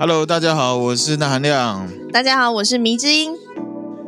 Hello，大家好，我是那含亮。大家好，我是迷之音。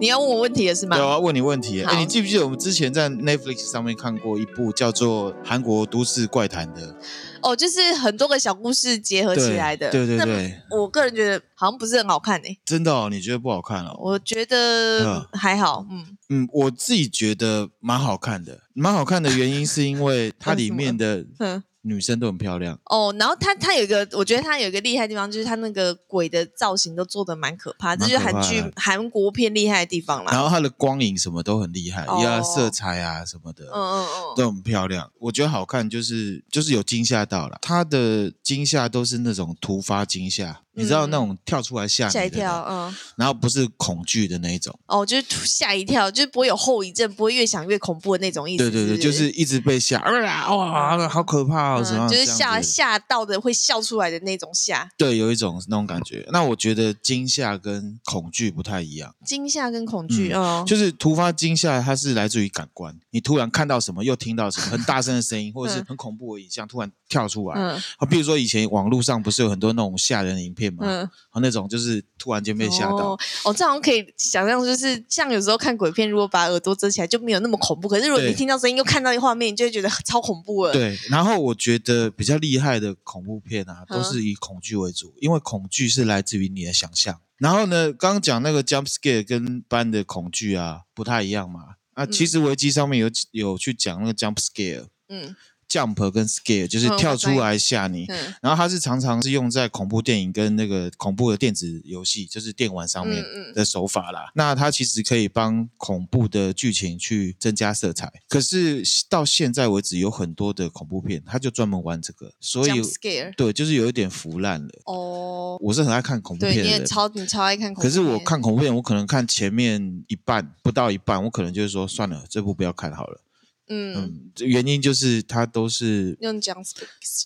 你要问我问题了是吗？对，我要问你问题。哎，你记不记得我们之前在 Netflix 上面看过一部叫做《韩国都市怪谈》的？哦，就是很多个小故事结合起来的。对对对对。我个人觉得好像不是很好看诶。真的哦？你觉得不好看哦？我觉得还好。嗯嗯，我自己觉得蛮好看的。蛮好看的原因是因为它 里面的嗯。女生都很漂亮哦，然后她她有一个，我觉得她有一个厉害的地方，就是她那个鬼的造型都做的蛮可怕，这就是韩剧韩国片厉害的地方啦。然后它的光影什么都很厉害，呀、哦，色彩啊什么的，嗯嗯嗯，都很漂亮。我觉得好看就是就是有惊吓到了，它的惊吓都是那种突发惊吓。你知道那种跳出来吓吓一跳，嗯，然后不是恐惧的那一种，哦，就是吓一跳，就是不会有后遗症，不会越想越恐怖的那种意思。对对对，就是一直被吓，啊哇，好可怕哦，什么？就是吓吓到的会笑出来的那种吓。对，有一种那种感觉。那我觉得惊吓跟恐惧不太一样。惊吓跟恐惧，哦，就是突发惊吓，它是来自于感官，你突然看到什么，又听到什么很大声的声音，或者是很恐怖的影像突然跳出来。嗯，啊，比如说以前网络上不是有很多那种吓人的影片。嗯，和那种就是突然间被吓到。哦，哦，这好像可以想象，就是像有时候看鬼片，如果把耳朵遮起来，就没有那么恐怖。可是如果你听到声音，又看到一个画面，你就会觉得超恐怖了。对，然后我觉得比较厉害的恐怖片啊，都是以恐惧为主，嗯，因为恐惧是来自于你的想象。然后呢，刚刚讲那个 jump scare 跟一般的恐惧啊不太一样嘛。啊，其实维基上面有有去讲那个 jump scare。嗯。Jump 跟 Scare 就是跳出来吓你，嗯、然后它是常常是用在恐怖电影跟那个恐怖的电子游戏，就是电玩上面的手法啦。嗯嗯、那它其实可以帮恐怖的剧情去增加色彩。可是到现在为止，有很多的恐怖片，它就专门玩这个，所以 Scare 对，就是有一点腐烂了。哦，我是很爱看恐怖片的，对，你也超你超爱看恐怖片。可是我看恐怖片，我可能看前面一半不到一半，我可能就是说算了，这部不要看好了。嗯，嗯，原因就是它都是用 jump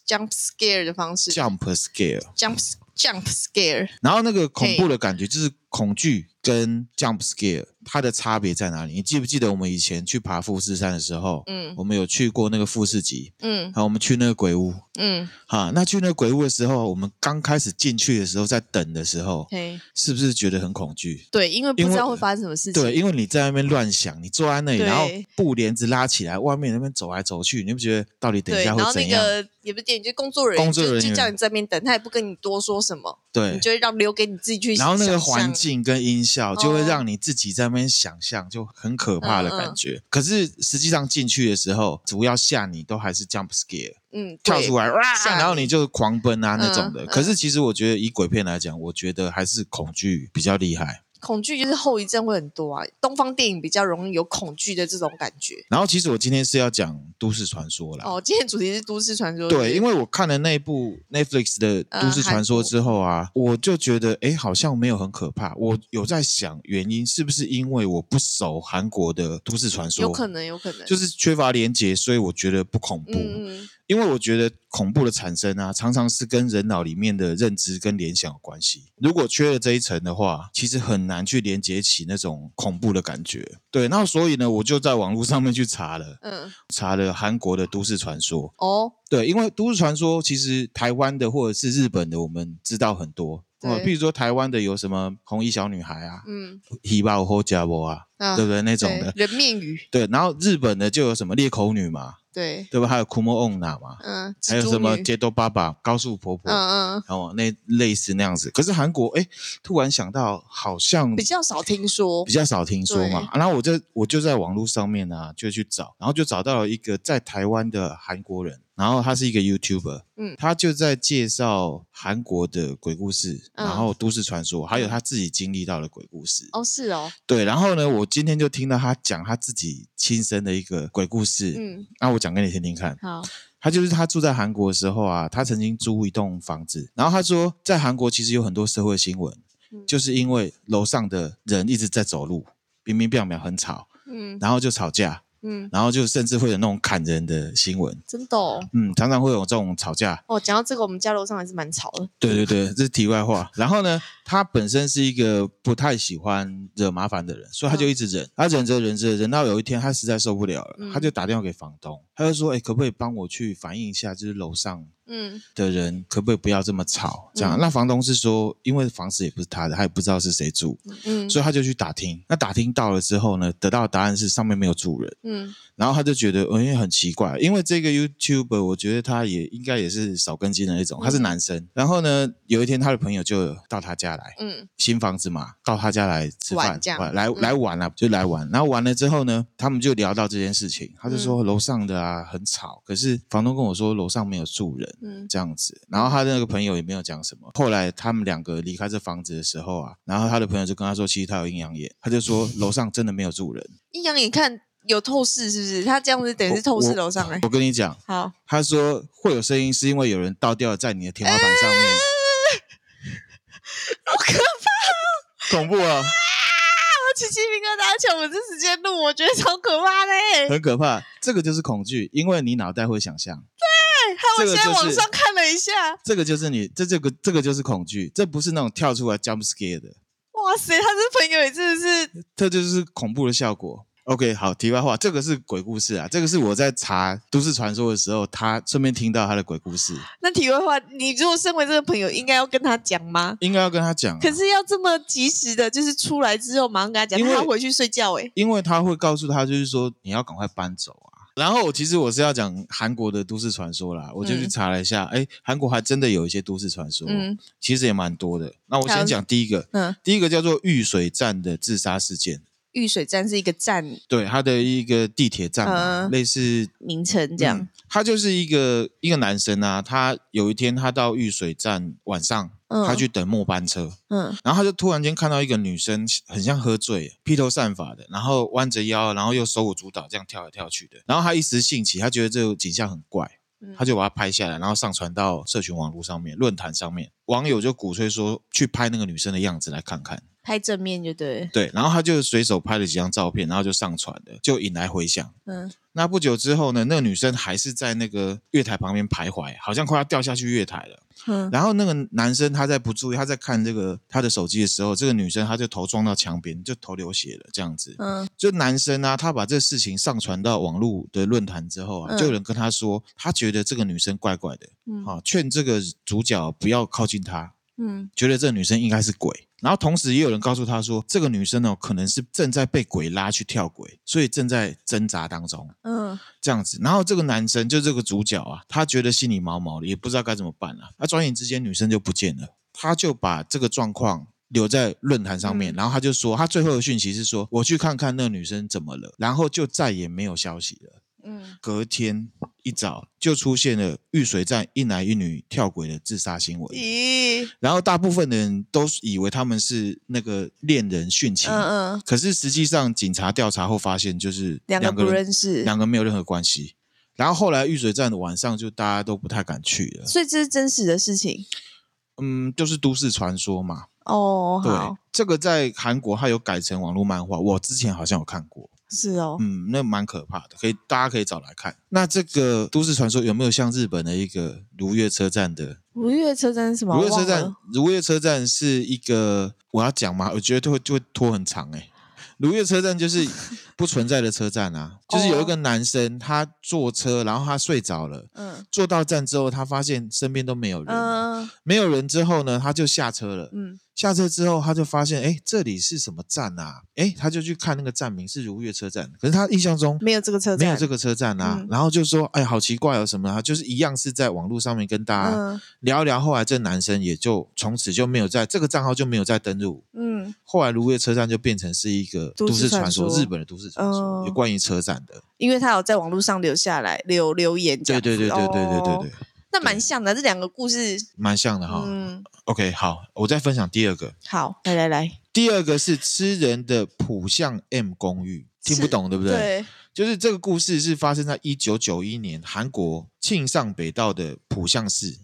jump scare 的方式，jump scare，jump jump scare，然后那个恐怖的感觉就是恐惧跟 jump scare。它的差别在哪里？你记不记得我们以前去爬富士山的时候，嗯，我们有去过那个富士急，嗯，好，我们去那个鬼屋，嗯，好，那去那个鬼屋的时候，我们刚开始进去的时候，在等的时候，嘿，是不是觉得很恐惧？对，因为不知道会发生什么事情。对，因为你在那边乱想，你坐在那里，然后布帘子拉起来，外面那边走来走去，你不觉得到底等一下会怎样？然后那个也不是电影，就是工作人员，工作人员就，就叫你在那边等，他也不跟你多说什么，对，你就会让留给你自己去想。然后那个环境跟音效就会让你自己在那边想象。就很可怕的感觉，嗯嗯、可是实际上进去的时候，主要吓你都还是 jump scare，嗯，跳出来哇，然后你就狂奔啊那种的。可是其实我觉得以鬼片来讲，我觉得还是恐惧比较厉害。恐惧就是后遗症会很多啊，东方电影比较容易有恐惧的这种感觉。然后其实我今天是要讲都市传说啦。哦，今天主题是都市传说。对，因为我看了那部 Netflix 的都市传说之后啊，呃、我就觉得哎，好像没有很可怕。我有在想原因是不是因为我不熟韩国的都市传说？有可能，有可能，就是缺乏连结，所以我觉得不恐怖。嗯。因为我觉得恐怖的产生啊，常常是跟人脑里面的认知跟联想有关系。如果缺了这一层的话，其实很难去连接起那种恐怖的感觉。对，那所以呢，我就在网络上面去查了，嗯，查了韩国的都市传说。哦，对，因为都市传说其实台湾的或者是日本的，我们知道很多。对，比如说台湾的有什么红衣小女孩啊，嗯，希巴或加波啊，对不对？那种的人面鱼。对，然后日本的就有什么裂口女嘛。对，对吧？还有库莫翁娜嘛，嗯，还有什么街头爸爸、高速婆婆，嗯嗯，然后那类似那样子。可是韩国，哎，突然想到，好像比较少听说，比较少听说嘛。然后我就我就在网络上面呢，就去找，然后就找到了一个在台湾的韩国人。然后他是一个 YouTuber，嗯，他就在介绍韩国的鬼故事，嗯、然后都市传说，还有他自己经历到的鬼故事。哦，是哦，对。然后呢，我今天就听到他讲他自己亲身的一个鬼故事，嗯，那我讲给你听听看。好，他就是他住在韩国的时候啊，他曾经租一栋房子，然后他说在韩国其实有很多社会新闻，嗯、就是因为楼上的人一直在走路，明明变秒很吵，嗯，然后就吵架。嗯，然后就甚至会有那种砍人的新闻，真的哦。嗯，常常会有这种吵架。哦，讲到这个，我们家楼上还是蛮吵的。对对对，这是题外话。然后呢，他本身是一个不太喜欢惹麻烦的人，所以他就一直忍。嗯、他忍着忍着，忍到有一天他实在受不了了，嗯、他就打电话给房东，他就说：“哎，可不可以帮我去反映一下，就是楼上嗯的人可不可以不要这么吵？这样，嗯那房东是说，因为房子也不是他的，他也不知道是谁住，嗯所以他就去打听。那打听到了之后呢，得到的答案是上面没有住人。嗯然后他就觉得，嗯，因为很奇怪，因为这个 YouTuber，我觉得他也应该也是少根筋的那种，他是男生。然后呢，有一天他的朋友就到他家来，嗯新房子嘛，到他家来吃饭来嗯来玩啊，就来玩。然后玩了之后呢，他们就聊到这件事情，他就说嗯楼上的啊很吵，可是房东跟我说楼上没有住人。嗯这样子，然后他的那个朋友也没有讲什么。后来他们两个离开这房子的时候啊，然后他的朋友就跟他说，其实他有阴阳眼，他就说楼上真的没有住人。阴阳眼看有透视是不是？他这样子等于是透视楼上哎、我跟你讲，好，他说会有声音，是因为有人倒掉在你的天花板上面，好可怕！恐怖啊，我起鸡皮疙瘩，而且我们这时间录，我觉得超可怕的哎、很可怕。这个就是恐惧，因为你脑袋会想象。害我现在网上看了一下，这个就是你，这这个这个就是恐惧，这不是那种跳出来 jump scare 的，哇塞，他这朋友也真的是这就是恐怖的效果。OK，好，题外话，这个是鬼故事啊，这个是我在查都市传说的时候，他顺便听到他的鬼故事，那题外话，你如果身为这个朋友，应该要跟他讲吗？应该要跟他讲啊、可是要这么及时的，就是出来之后马上跟他讲，因为他要回去睡觉哎、因为他会告诉他，就是说你要赶快搬走啊。然后其实我是要讲韩国的都市传说啦，我就去查了一下，哎、韩国还真的有一些都市传说，嗯。其实也蛮多的。那我先讲第一个，嗯，第一个叫做玉水站的自杀事件，玉水站是一个站对，它的一个地铁站类似名称这样，嗯他就是一个一个男生啊，他有一天他到玉水站晚上，嗯他去等末班车，嗯然后他就突然间看到一个女生，很像喝醉，披头散发的，然后弯着腰，然后又手舞足蹈这样跳来跳去的。然后他一时兴起，他觉得这个景象很怪，嗯他就把它拍下来，然后上传到社群网络上面、论坛上面。网友就鼓吹说，去拍那个女生的样子来看看。拍正面就对，对，然后他就随手拍了几张照片，然后就上传了，就引来回响。嗯那不久之后呢，那个女生还是在那个月台旁边徘徊，好像快要掉下去月台了。嗯然后那个男生他在不注意，他在看这个他的手机的时候，这个女生她就头撞到墙边，就头流血了，这样子。嗯就男生啊，他把这事情上传到网络的论坛之后啊，嗯就有人跟他说，他觉得这个女生怪怪的，嗯啊，劝这个主角不要靠近她，嗯觉得这个女生应该是鬼。然后同时也有人告诉他说，这个女生呢，可能是正在被鬼拉去跳轨，所以正在挣扎当中。嗯这样子，然后这个男生就这个主角啊，他觉得心里毛毛的，也不知道该怎么办啊。那转眼之间，女生就不见了，他就把这个状况留在论坛上面，嗯然后他就说，他最后的讯息是说，我去看看那个女生怎么了，然后就再也没有消息了。嗯，隔天一早就出现了玉水站一男一女跳轨的自杀新闻，咦，然后大部分的人都以为他们是那个恋人殉情，嗯嗯，可是实际上警察调查后发现，就是两个不人认识，两个没有任何关系。然后后来玉水站的晚上就大家都不太敢去了，所以这是真实的事情？嗯，就是都市传说嘛。哦，对好，，这个在韩国它有改成网络漫画，我之前好像有看过，是哦，嗯，那蛮可怕的，可以大家可以找来看。那这个都市传说有没有像日本的一个如月车站的？如月车站是什么？如月车站如月车站是一个我要讲吗？我觉得就会就会拖很长哎、如月车站就是不存在的车站啊，就是有一个男生他坐车，然后他睡着了，嗯坐到站之后，他发现身边都没有人没有人之后呢，他就下车了。嗯下车之后，他就发现，哎，这里是什么站啊？哎，他就去看那个站名是如月车站，可是他印象中没有这个车站，没有这个车站啊。嗯然后就说，哎，好奇怪哦，什么啊？就是一样是在网络上面跟大家嗯聊一聊。后来这男生也就从此就没有在这个账号就没有再登录。嗯后来如月车站就变成是一个都都市传说说，日本的都市传说，嗯有关于车站的。因为他有在网络上留下来留留言这对对对对对对对哦对，那蛮像的，这两个故事，蛮像的哈。嗯，OK，好，我再分享第二个。好，来来来，第二个是吃人的浦项 M 公寓，听不懂对不对？对，就是这个故事是发生在一九九一年韩国庆尚北道的浦项市。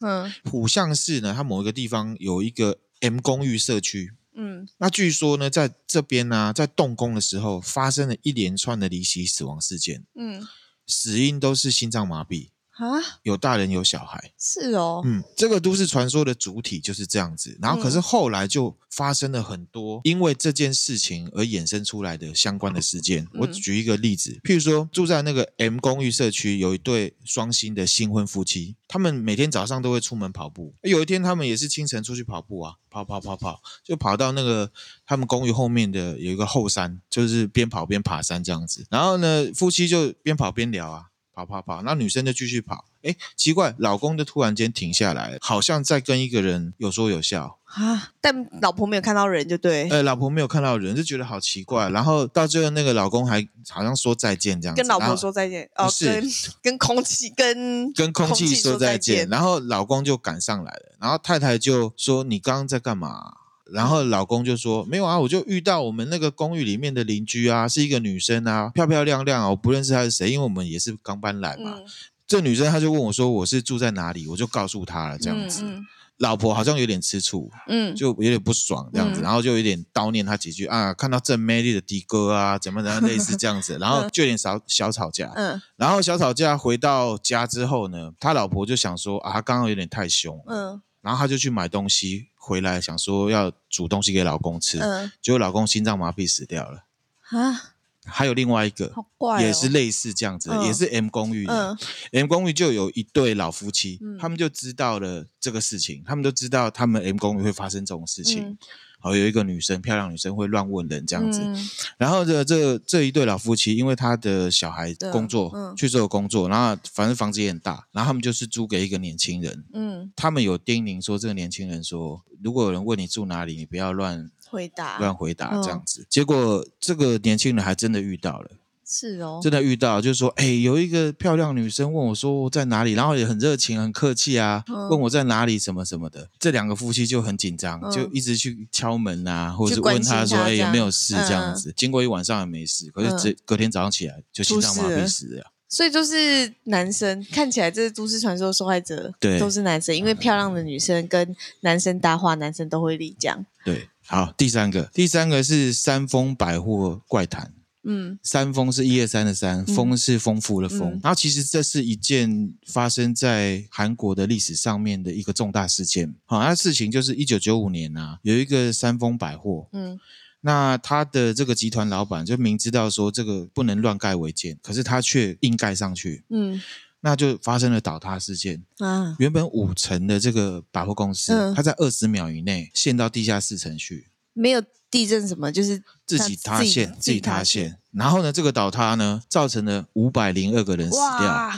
嗯浦项市呢，它某一个地方有一个 M 公寓社区。嗯那据说呢，在这边呢、在动工的时候发生了一连串的离奇死亡事件，嗯，死因都是心脏麻痹。啊，有大人有小孩，是哦，嗯，这个都市传说的主体就是这样子。然后，可是后来就发生了很多因为这件事情而衍生出来的相关的事件。嗯、我举一个例子，譬如说住在那个 M 公寓社区有一对双星的新婚夫妻，他们每天早上都会出门跑步。有一天，他们也是清晨出去跑步啊，跑跑跑跑，就跑到那个他们公寓后面的有一个后山，就是边跑边爬山这样子。然后呢，夫妻就边跑边聊啊。跑跑跑，那女生就继续跑。哎，奇怪，老公就突然间停下来，好像在跟一个人有说有笑啊。但老婆没有看到人，就对。哎，老婆没有看到人，就觉得好奇怪。然后到最后，那个老公还好像说再见这样子，跟老婆说再见。哦，是跟跟空气跟跟空气说再见。然后老公就赶上来了，然后太太就说：“你刚刚在干嘛？”然后老公就说：“没有啊，我就遇到我们那个公寓里面的邻居啊，是一个女生啊，漂漂亮亮啊，我不认识她是谁，因为我们也是刚搬来嘛。嗯、这女生她就问我说：我是住在哪里？我就告诉她了这样子。嗯嗯、老婆好像有点吃醋，嗯，就有点不爽这样子，嗯、然后就有点叨念她几句啊，看到正美丽的的哥啊，怎么怎么类似这样子，然后就有点小小吵架。嗯，然后小吵架回到家之后呢，他老婆就想说啊，他刚刚有点太凶，嗯，然后他就去买东西。”回来想说要煮东西给老公吃，嗯、结果老公心脏麻痹死掉了。啊，还有另外一个，好怪哦、也是类似这样子，嗯、也是 M 公寓的。嗯、M 公寓就有一对老夫妻，嗯、他们就知道了这个事情，他们都知道他们 M 公寓会发生这种事情。嗯好，有一个女生，漂亮女生会乱问人这样子，嗯、然后这这这一对老夫妻，因为他的小孩工作、嗯、去做工作，然后反正房子也很大，然后他们就是租给一个年轻人。嗯，他们有叮咛说，这个年轻人说，如果有人问你住哪里，你不要乱回答，乱回答这样子。嗯、结果这个年轻人还真的遇到了。是哦，真的遇到，就是说，哎，有一个漂亮女生问我说我在哪里，然后也很热情、很客气啊，嗯、问我在哪里，什么什么的。这两个夫妻就很紧张，嗯、就一直去敲门啊，或者是问他说，哎，有没有事这样子。嗯、经过一晚上也没事，可是这隔天早上起来就心脏麻痹死了。所以就是男生看起来这是都市传说受害者，对，都是男生，因为漂亮的女生跟男生搭话，男生都会立这样。对，好，第三个，第三个是三丰百货怪谈。嗯，三丰是一二三的三，丰是丰富的丰。嗯、然后其实这是一件发生在韩国的历史上面的一个重大事件。好，那事情就是一九九五年啊，有一个三丰百货，嗯，那他的这个集团老板就明知道说这个不能乱盖违建，可是他却硬盖上去，嗯，那就发生了倒塌事件。啊。原本五层的这个百货公司，嗯、它在二十秒以内陷到地下四层去，没有。地震什么？就是自己塌陷，自己塌陷。然后呢，这个倒塌呢，造成了五百零二个人死掉。哇，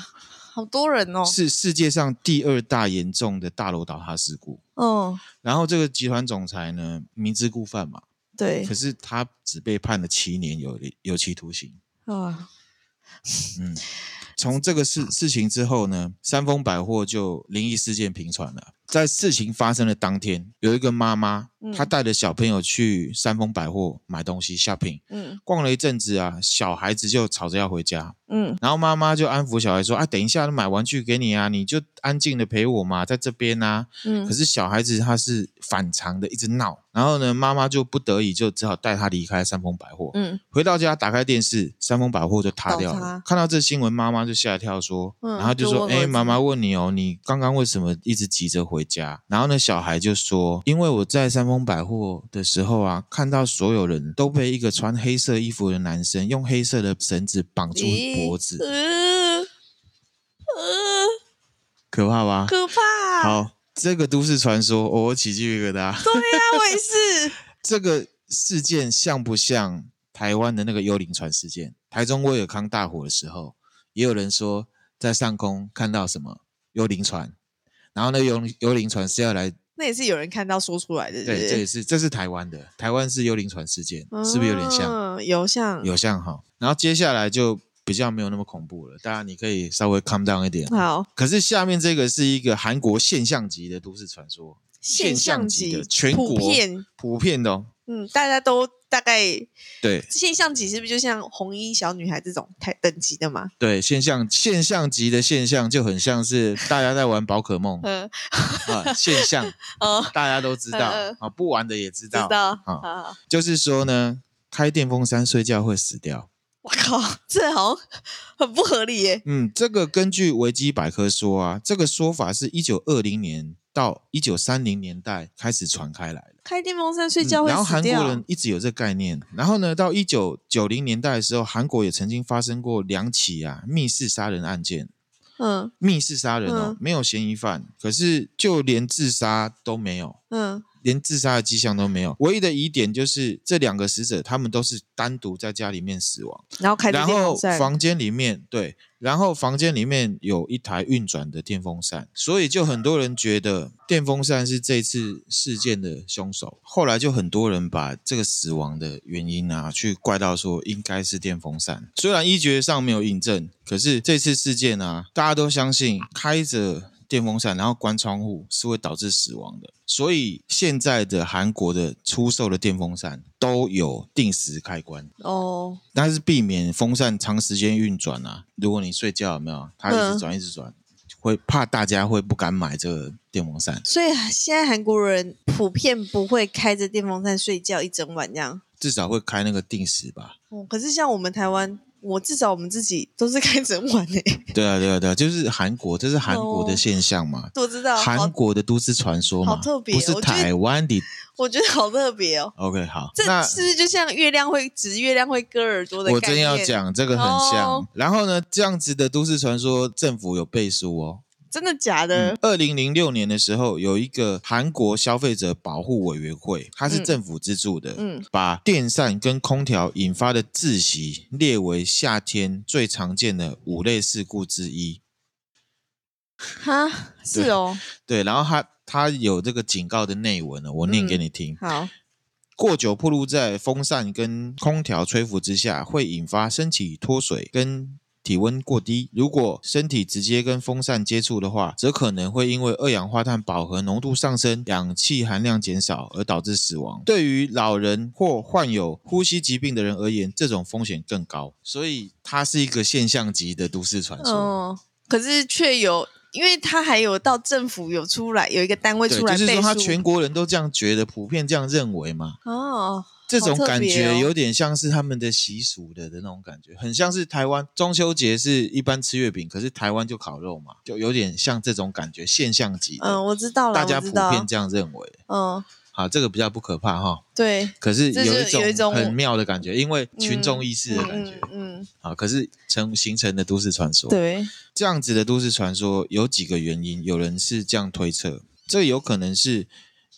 好多人哦！是世界上第二大严重的大楼倒塌事故。嗯。然后这个集团总裁呢，明知故犯嘛。对。可是他只被判了七年有有期徒刑。啊。嗯。从这个事 事情之后呢，三丰百货就灵异事件频传了。在事情发生的当天，有一个妈妈，嗯、她带着小朋友去三丰百货买东西 shopping，嗯，逛了一阵子啊，小孩子就吵着要回家，嗯，然后妈妈就安抚小孩说：“啊，等一下买玩具给你啊，你就安静的陪我嘛，在这边啊。”嗯，可是小孩子他是反常的，一直闹，然后呢，妈妈就不得已就只好带他离开三丰百货，嗯，回到家打开电视，三丰百货就塌掉了。看到这新闻，妈妈就吓一跳说，嗯、然后就说：“哎，妈妈问你哦，你刚刚为什么一直急着回？”回家，然后呢，小孩就说：“因为我在三丰百货的时候啊，看到所有人都被一个穿黑色衣服的男生用黑色的绳子绑住脖子，呃呃、可怕吧？可怕！好，这个都市传说，我起鸡皮疙瘩。对呀、啊，我也是。这个事件像不像台湾的那个幽灵船事件？台中威尔康大火的时候，也有人说在上空看到什么幽灵船。”然后那幽幽灵船是要来，那也是有人看到说出来的。对，这也是这是台湾的，台湾是幽灵船事件，嗯、是不是有点像？有像，有像哈。然后接下来就比较没有那么恐怖了，当然你可以稍微 calm down 一点。好。可是下面这个是一个韩国现象级的都市传说，现象级的全国普遍普遍的、哦。嗯，大家都大概对。现象级是不是就像红衣小女孩这种太等级的嘛？对，现象现象级的现象就很像是 大家在玩宝可梦，嗯。啊，现象。哦，大家都知道啊，不玩的也知道，知道啊，就是说呢，开电风扇睡觉会死掉，我靠，这好像很不合理耶。嗯，这个根据维基百科说啊，这个说法是一九二零年到一九三零年代开始传开来了。开电风扇睡觉会然后韩国人一直有这个概念。然后呢，到一九九零年代的时候，韩国也曾经发生过两起啊密室杀人案件。嗯，密室杀人哦，嗯，没有嫌疑犯，可是就连自杀都没有。嗯。连自杀的迹象都没有，唯一的疑点就是这两个死者，他们都是单独在家里面死亡，然后房间里面对，然后房间里面有一台运转的电风扇，所以就很多人觉得电风扇是这次事件的凶手。后来就很多人把这个死亡的原因啊，去怪到说应该是电风扇，虽然医学上没有印证，可是这次事件啊，大家都相信开着。电风扇，然后关窗户是会导致死亡的，所以现在的韩国的出售的电风扇都有定时开关哦，但是避免风扇长时间运转啊。如果你睡觉有没有，它一直转一直转，嗯、会怕大家会不敢买这个电风扇。所以现在韩国人普遍不会开着电风扇睡觉一整晚这样，至少会开那个定时吧。哦，可是像我们台湾。我至少我们自己都是 开整晚诶。对啊，对啊，对啊，就是韩国，这是韩国的现象嘛。我知道。韩国的都市传说嘛，好特别，不是台湾的。我觉得好特别哦。OK，好。这是不是就像月亮会指月亮会割耳朵的？我真要讲这个很像。Oh. 然后呢，这样子的都市传说，政府有背书哦。真的假的？二零零六年的时候，有一个韩国消费者保护委员会，它是政府资助的，嗯，把电扇跟空调引发的窒息列为夏天最常见的五类事故之一。哈，是哦，对，然后它它有这个警告的内文呢，我念给你听。嗯，好，过久暴露在风扇跟空调吹拂之下，会引发身体脱水跟。体温过低，如果身体直接跟风扇接触的话，则可能会因为二氧化碳饱和浓度上升、氧气含量减少而导致死亡。对于老人或患有呼吸疾病的人而言，这种风险更高。所以它是一个现象级的都市传说。哦，可是却有，因为他还有到政府有出来有一个单位出来，就是说他全国人都这样觉得，普遍这样认为嘛。哦。这种感觉有点像是他们的习俗的的那种感觉，很像是台湾中秋节是一般吃月饼，可是台湾就烤肉嘛，就有点像这种感觉，现象级。嗯，我知道了，大家普遍这样认为。嗯，好，这个比较不可怕哈。对。可是有一种很妙的感觉，因为群众意识的感觉。嗯。好，可是成形成的都市传说。对。这样子的都市传说有几个原因，有人是这样推测，这有可能是。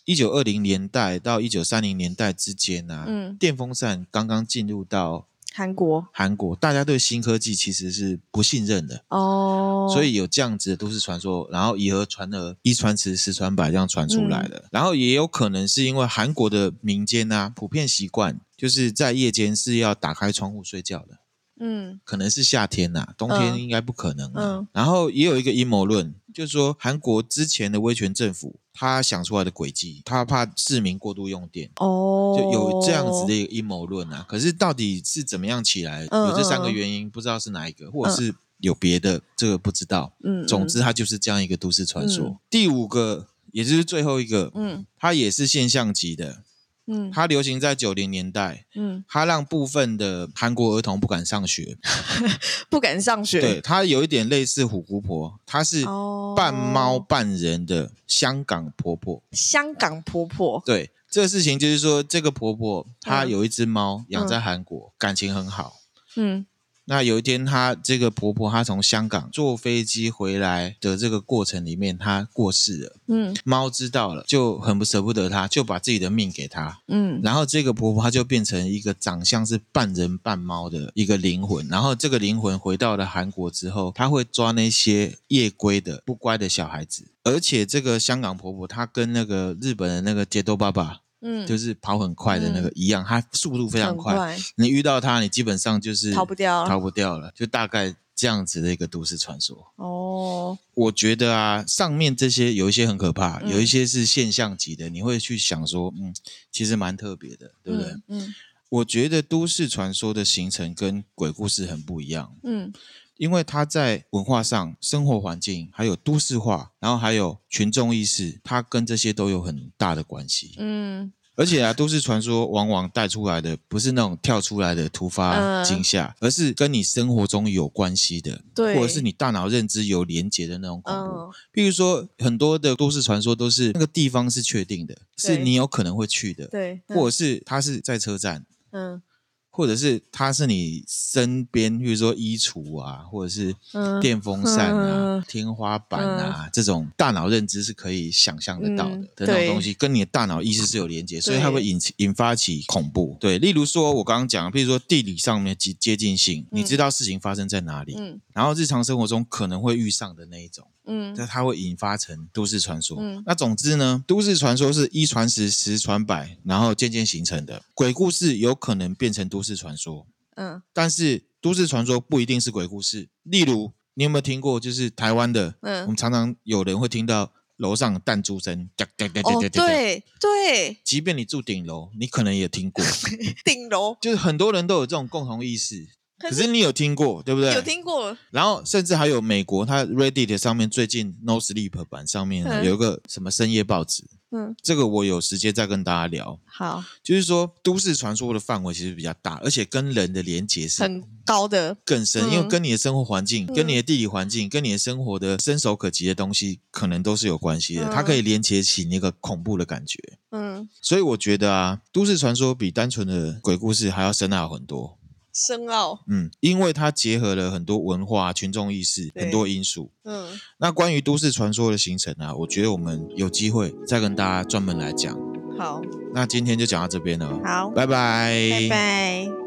一九二零年代到一九三零年代之间啊，嗯，电风扇刚刚进入到韩国，韩国。大家对新科技其实是不信任的。哦，所以有这样子的都市传说，然后以讹传讹，一传十，十传百，这样传出来的。嗯、然后也有可能是因为韩国的民间啊，普遍习惯就是在夜间是要打开窗户睡觉的，嗯，可能是夏天呐、啊，冬天应该不可能、啊嗯。嗯，然后也有一个阴谋论，就是说韩国之前的威权政府。他想出来的诡计，他怕市民过度用电，哦，就有这样子的一个阴谋论啊。可是到底是怎么样起来？嗯、有这三个原因，不知道是哪一个，或者是有别的，这个不知道。嗯，总之它就是这样一个都市传说。嗯、第五个，也就是最后一个，嗯，它也是现象级的。嗯，它流行在九零年代。嗯，它让部分的韩国儿童不敢上学，不敢上学。对，它有一点类似虎姑婆，它是半猫半人的香港婆婆。香港婆婆。对，这个事情就是说，这个婆婆她有一只猫养在韩国，嗯、感情很好。嗯。那有一天，她这个婆婆她从香港坐飞机回来的这个过程里面，她过世了。嗯，猫知道了，就很不舍不得她，就把自己的命给她。嗯，然后这个婆婆她就变成一个长相是半人半猫的一个灵魂。然后这个灵魂回到了韩国之后，她会抓那些夜归的不乖的小孩子。而且这个香港婆婆她跟那个日本的那个街头爸爸。嗯，就是跑很快的那个一样，嗯、它速度非常快。快你遇到它，你基本上就是逃不掉，逃不掉了。就大概这样子的一个都市传说。哦，我觉得啊，上面这些有一些很可怕，嗯、有一些是现象级的，你会去想说，嗯，其实蛮特别的，对不对？嗯，嗯我觉得都市传说的形成跟鬼故事很不一样。嗯。因为它在文化上、生活环境，还有都市化，然后还有群众意识，它跟这些都有很大的关系。嗯，而且啊，都市传说往往带出来的不是那种跳出来的突发惊吓，呃、而是跟你生活中有关系的，对，或者是你大脑认知有连结的那种恐怖。呃、比如说，很多的都市传说都是那个地方是确定的，是你有可能会去的，对，或者是它是在车站，嗯。或者是它是你身边，比如说衣橱啊，或者是电风扇啊、天花板啊，嗯、这种大脑认知是可以想象得到的、嗯、的那种东西，跟你的大脑意识是有连接，所以它会引引发起恐怖。对，例如说我刚刚讲，比如说地理上面接接近性，你知道事情发生在哪里，嗯、然后日常生活中可能会遇上的那一种。嗯，那它会引发成都市传说。嗯，那总之呢，都市传说是一传十，十传百，然后渐渐形成的。鬼故事有可能变成都市传说。嗯，但是都市传说不一定是鬼故事。例如，你有没有听过？就是台湾的，嗯，我们常常有人会听到楼上弹珠声，哦，对对。即便你住顶楼，你可能也听过。顶楼就是很多人都有这种共同意识。可是你有听过，对不对？有听过。然后甚至还有美国，它 Reddit 上面最近 No Sleep 版上面有一个什么深夜报纸。嗯，这个我有时间再跟大家聊。好，就是说都市传说的范围其实比较大，而且跟人的连结是很高的，更深，因为跟你的生活环境、跟你的地理环境、跟你的生活的伸手可及的东西，可能都是有关系的。它可以连接起那个恐怖的感觉。嗯，所以我觉得啊，都市传说比单纯的鬼故事还要深奥很多。深奥，嗯，因为它结合了很多文化、群众意识很多因素，嗯，那关于都市传说的形成啊，我觉得我们有机会再跟大家专门来讲。好，那今天就讲到这边了，好，拜拜，拜拜。